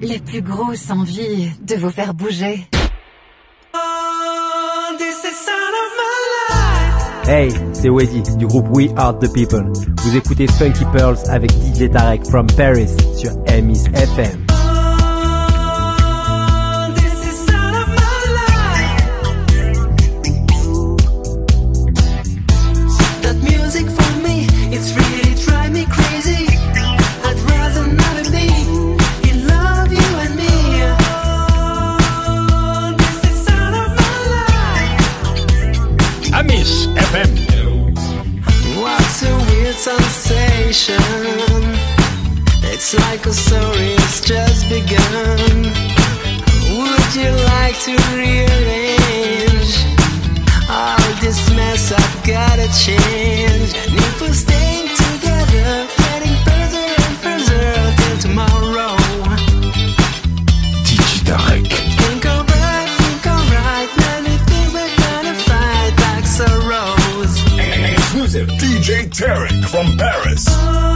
la plus grosse envie de vous faire bouger. Hey, c'est Weddy du groupe We Are The People. Vous écoutez Funky Pearls avec DJ Tarek from Paris sur Amis FM. To rearrange all this mess? I've gotta change. If we're staying together, getting further and further till tomorrow. DJ Tarek. Think alright, think alright. Many things we're gonna fight like sorrows. Exclusive DJ Tarek from Paris. This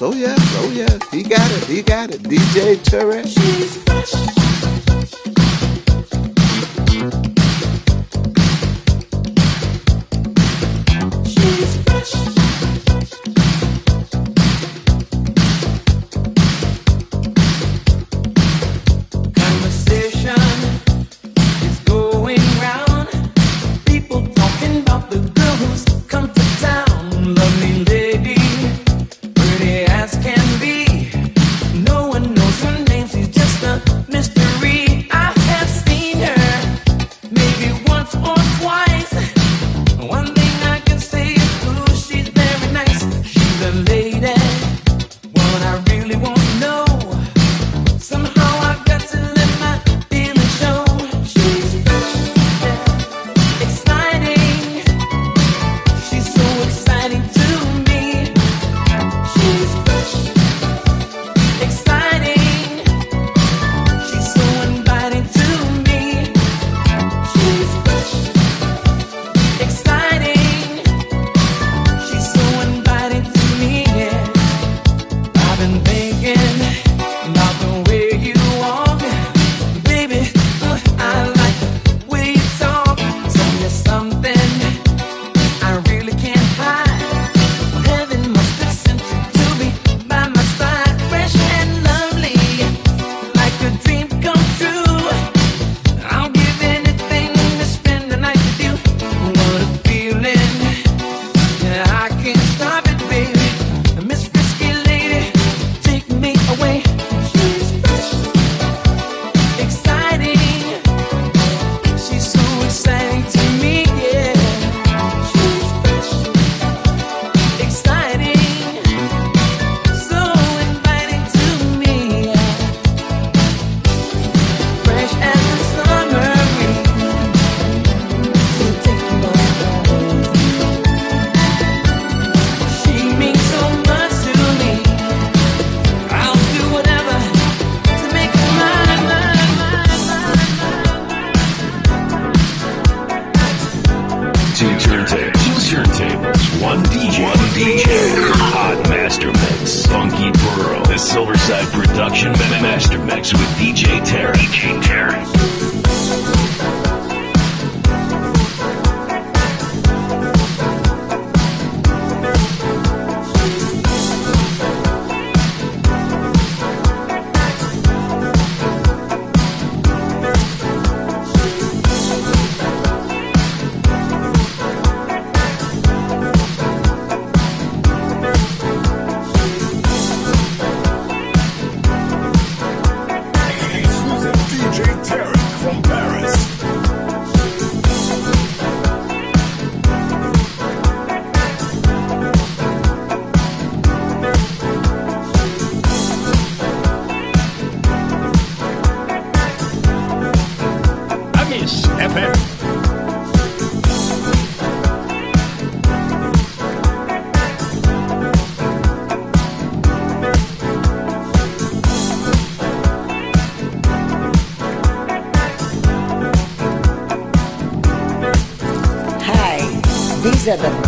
yes, oh yes, oh yes. He got it, he got it. DJ Terry.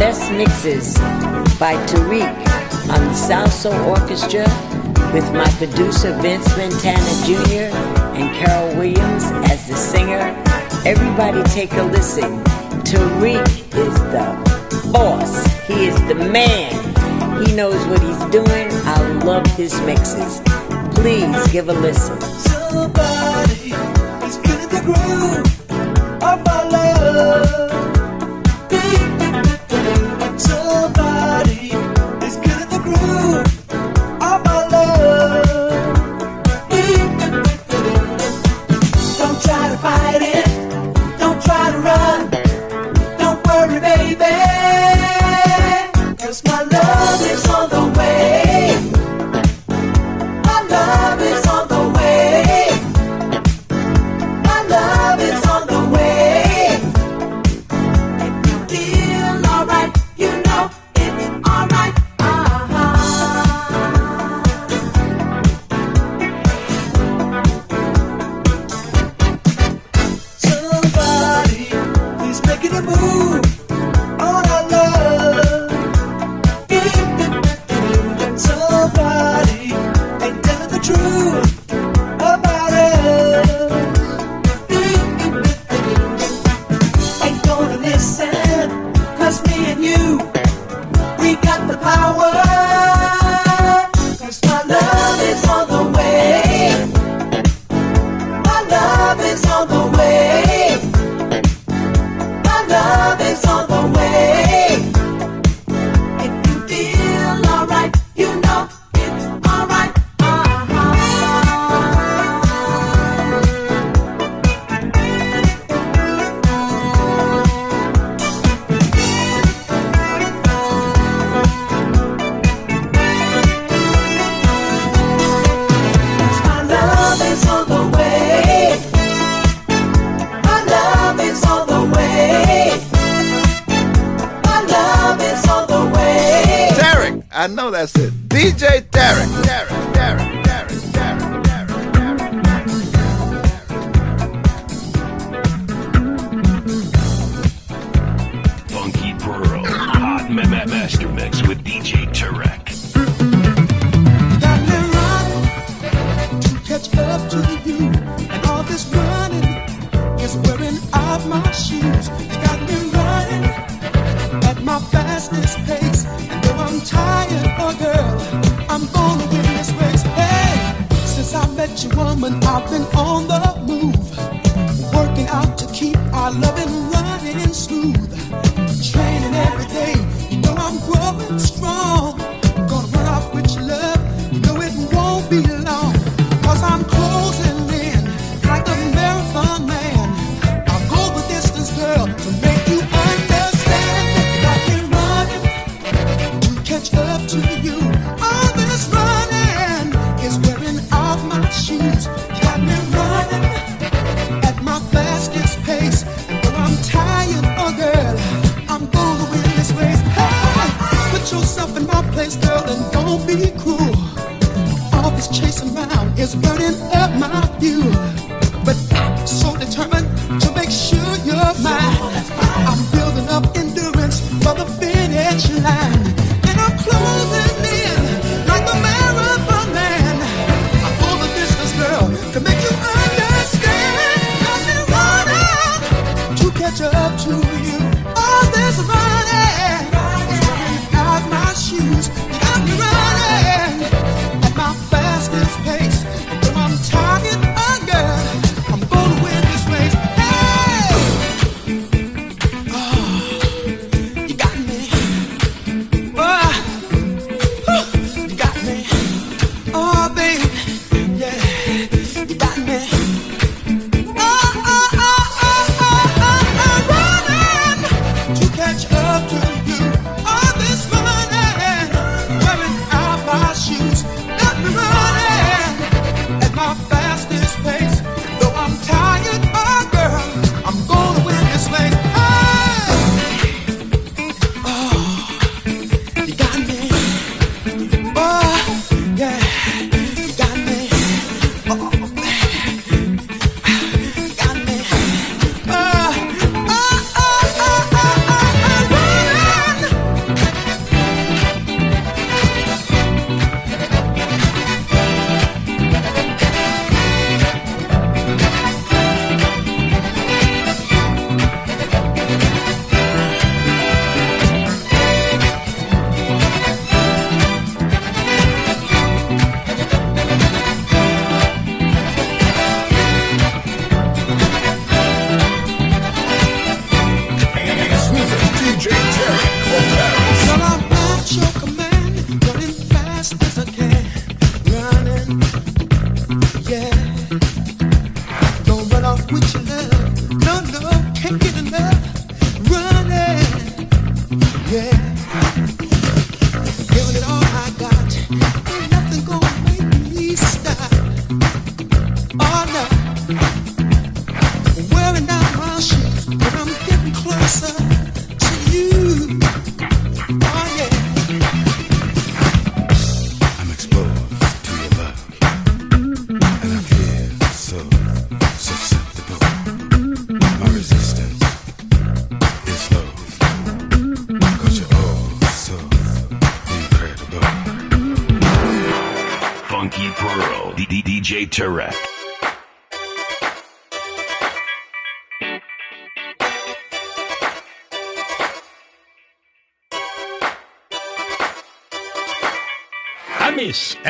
best mixes by Tarek on the Salsoul Orchestra with my producer Vince Montana Jr. and Carol Williams as the singer. Everybody take a listen. Tarek is the boss. He is the man. He knows what he's doing. I love his mixes. Please give a listen. Somebody is the groove of our love.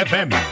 FM.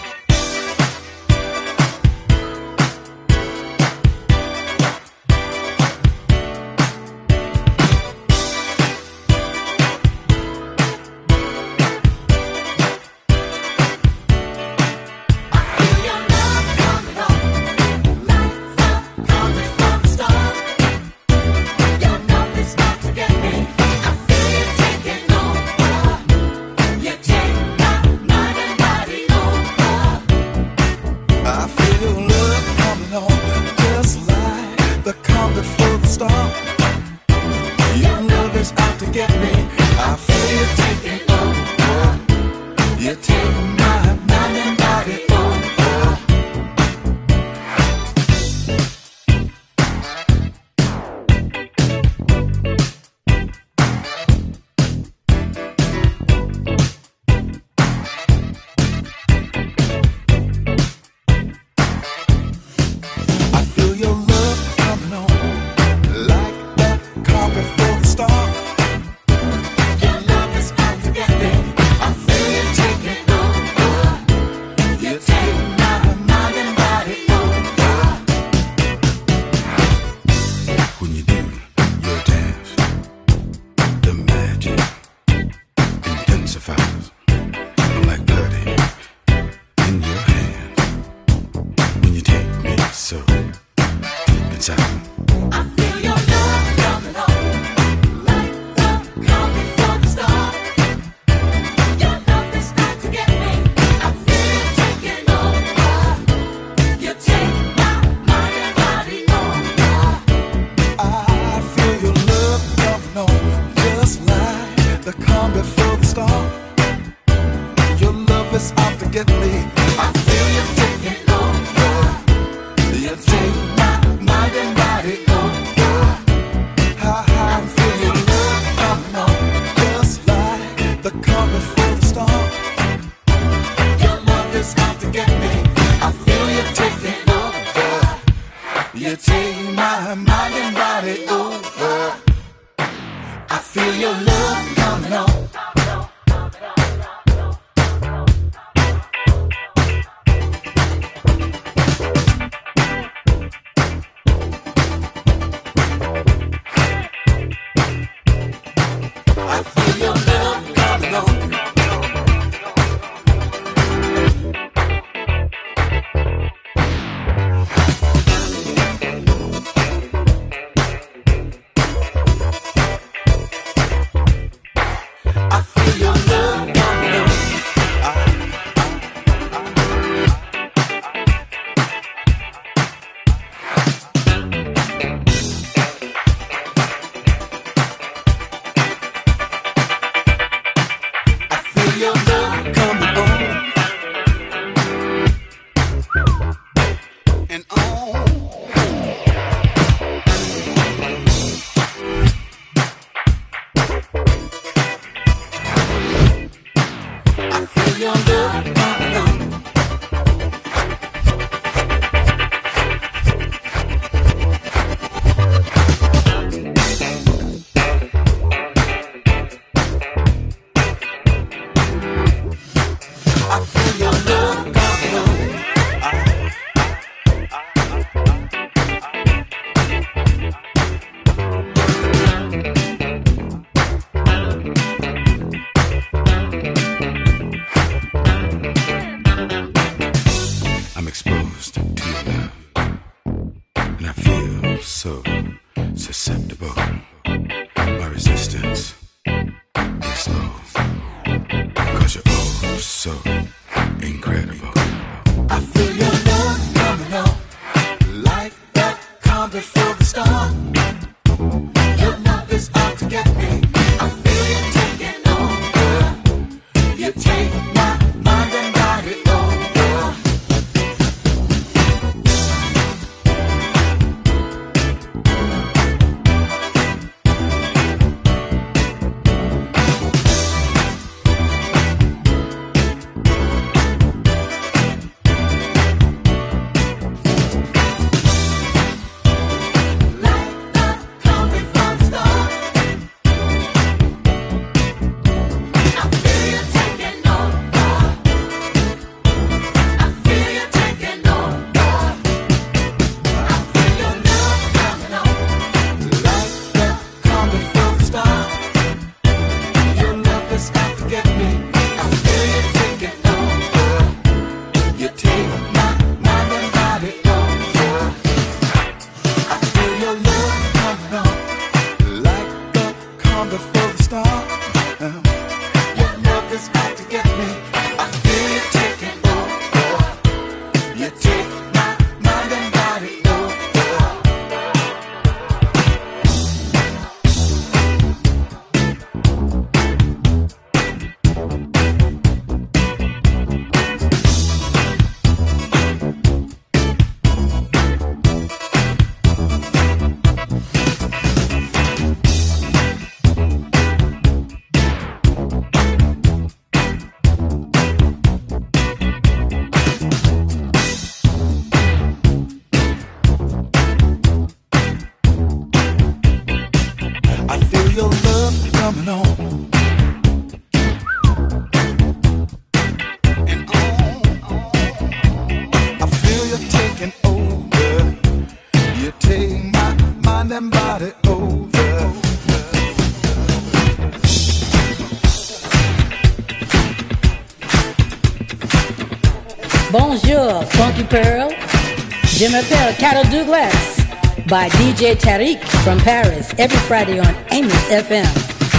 Jim Apparel, Cattle Douglas by DJ Tarek from Paris every Friday on Amis FM.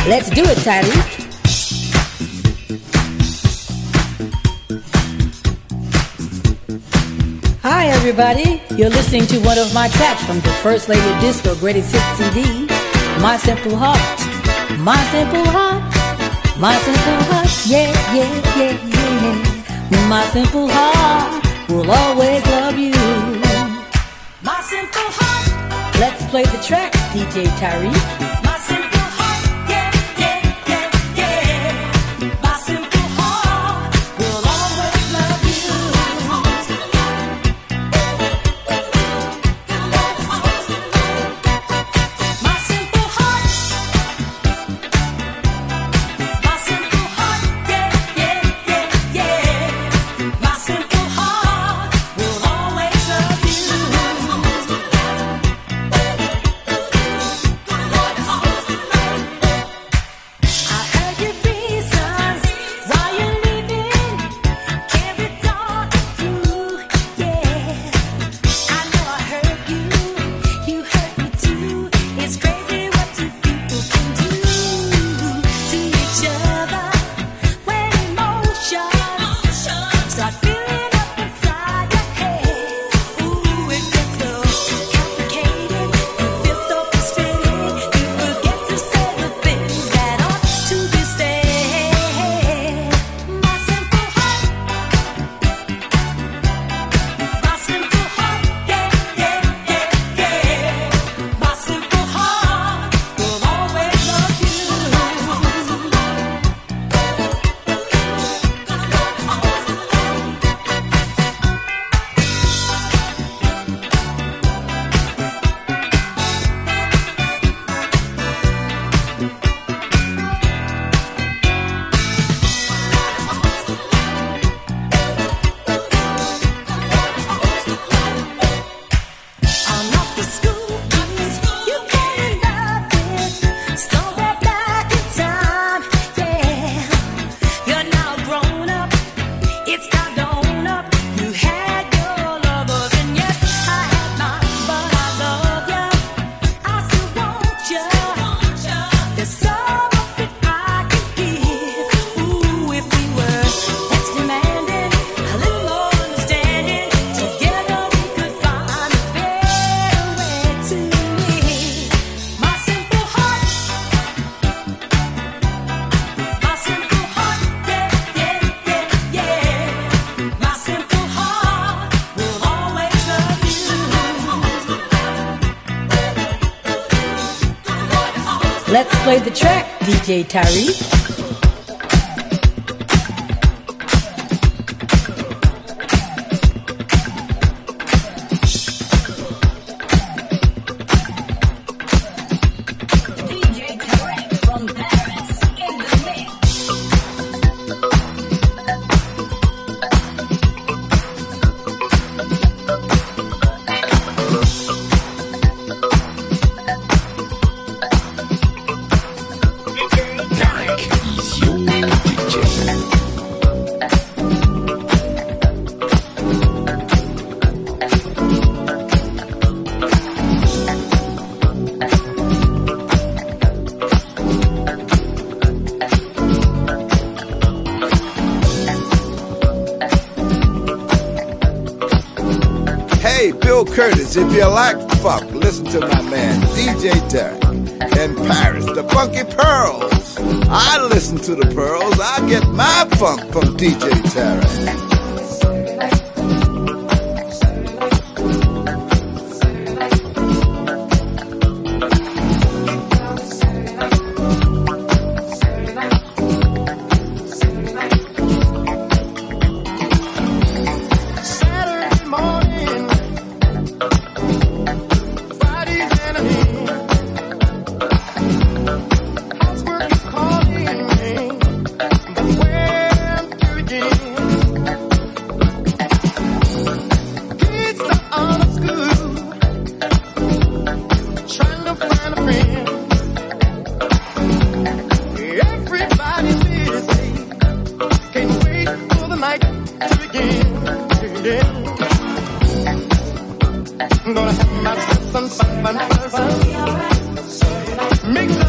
Let's do it, Tarek. Hi, everybody. You're listening to one of my tracks from the First Lady Disco Greatest Hits CD, My Simple Heart. My Simple Heart. My Simple Heart. Yeah, yeah, yeah, yeah. My Simple Heart will always love. Let's play the track, DJ Tarek. Let's play the track, DJ Tyree. you like funk, listen to my man DJ Derek in Paris, the Funky Pearls. I listen to the Pearls. I get my funk from DJ Derek. I'm Gonna have myself some fun, fun, fun. Make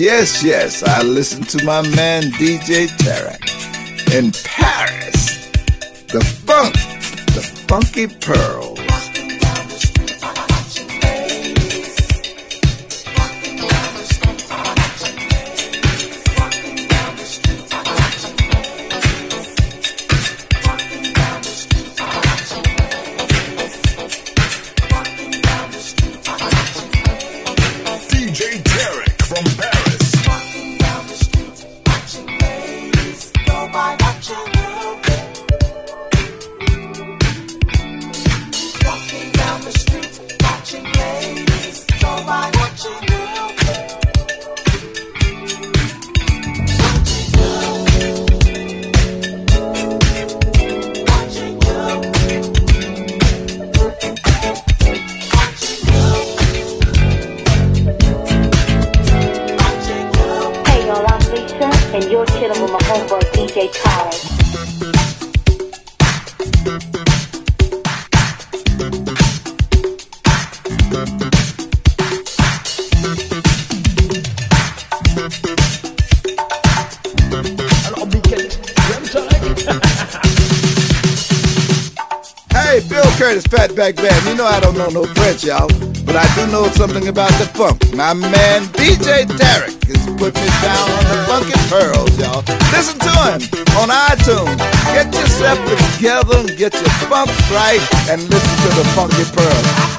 Yes, yes. I listen to my man DJ Tarek in Paris. The funk, the funky pearl. Something about the funk. My man DJ Tarek is putting it down on the funky pearls, y'all. Listen to him on iTunes. Get yourself together and get your funk right and listen to the funky pearls.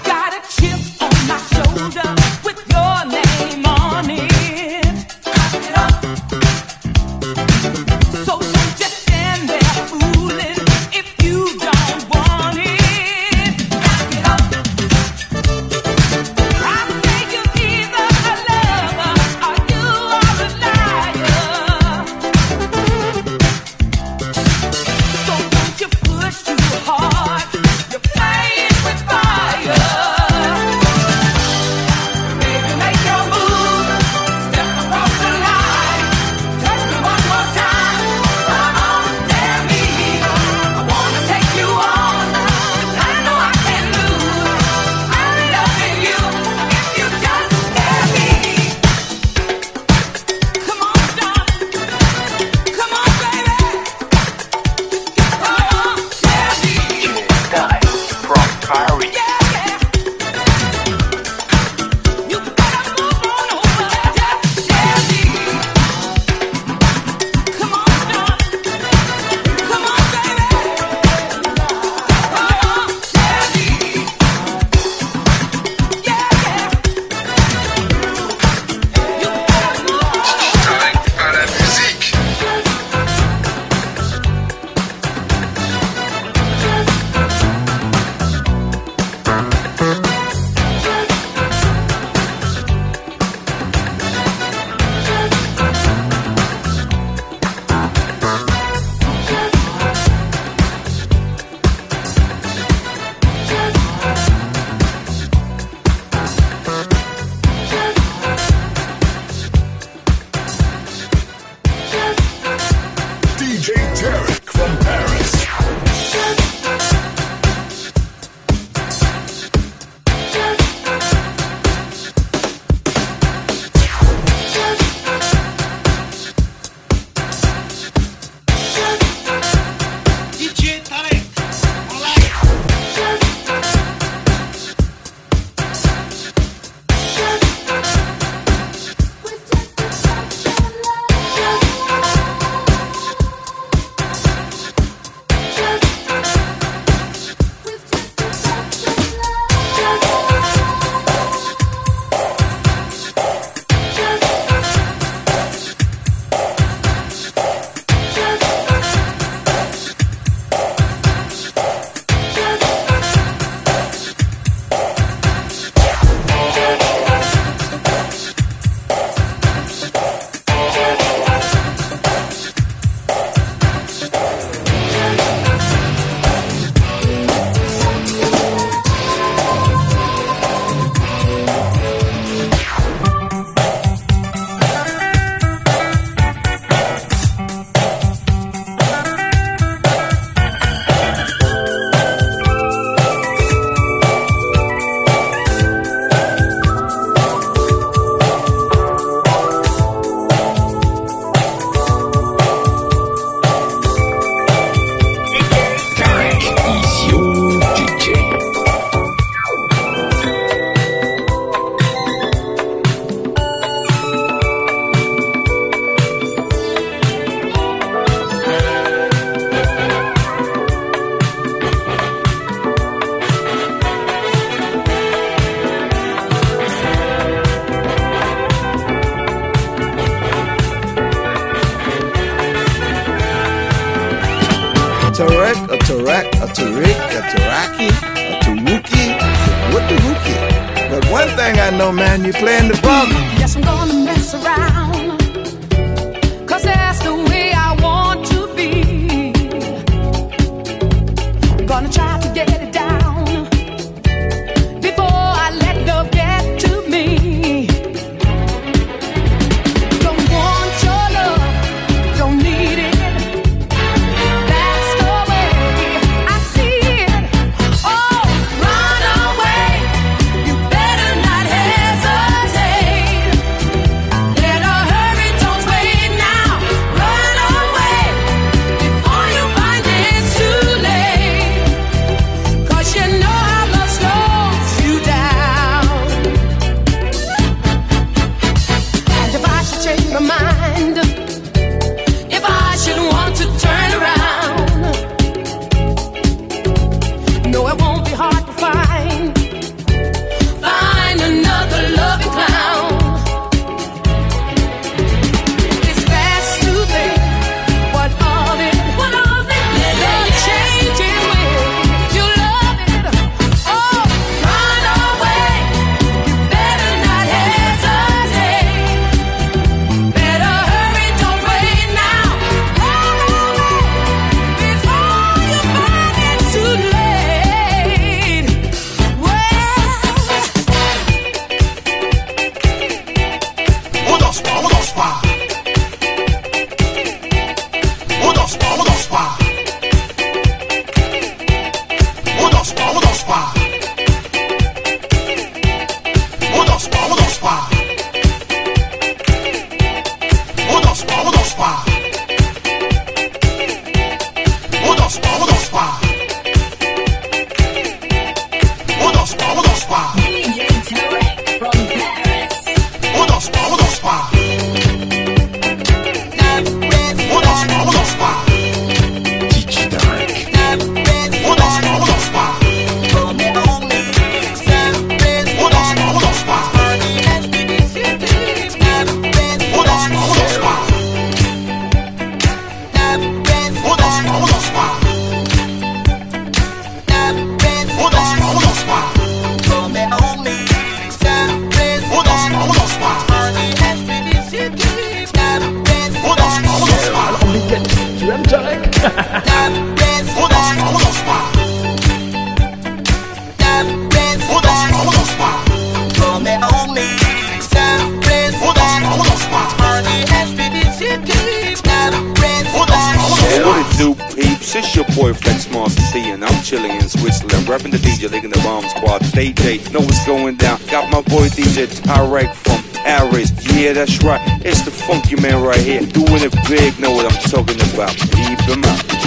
Boulevard, know what's going down. Got my boy DJ Tarek from Aries. Yeah, that's right. It's the funky man right here. Doing it big, know what I'm talking about. Keep him out.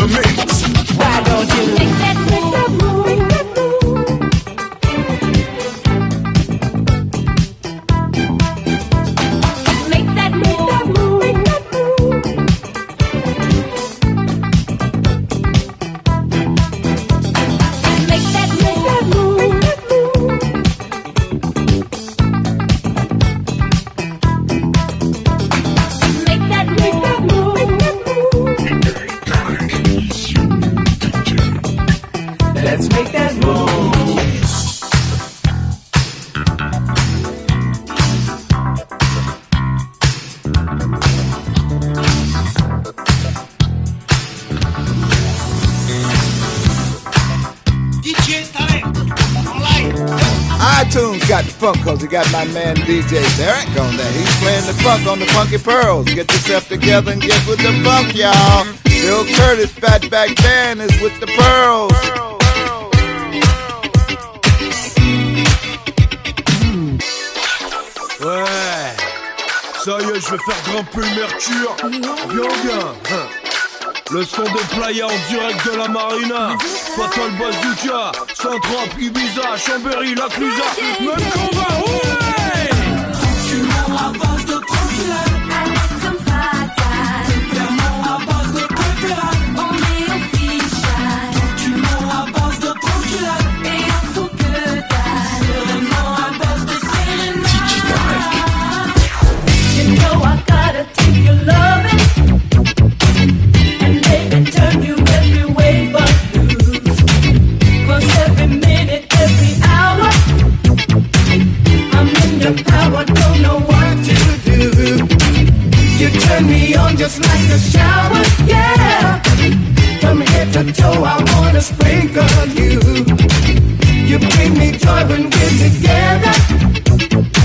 the mix. We got my man DJ Derek on there. He's playing the funk on the Funky Pearls. Get yourself together and get with the funk, y'all. Bill Curtis, Fatback Band is with the Pearls. Ouais, ça y est, je vais faire grimper le mercure. Bien, bien. Le son des playas en direct de la marina. Fatal Bazooka, Saint-Trope, Ibiza, Chambéry, La Clusa. Même Toe, I wanna sprinkle you. You bring me joy when we're together.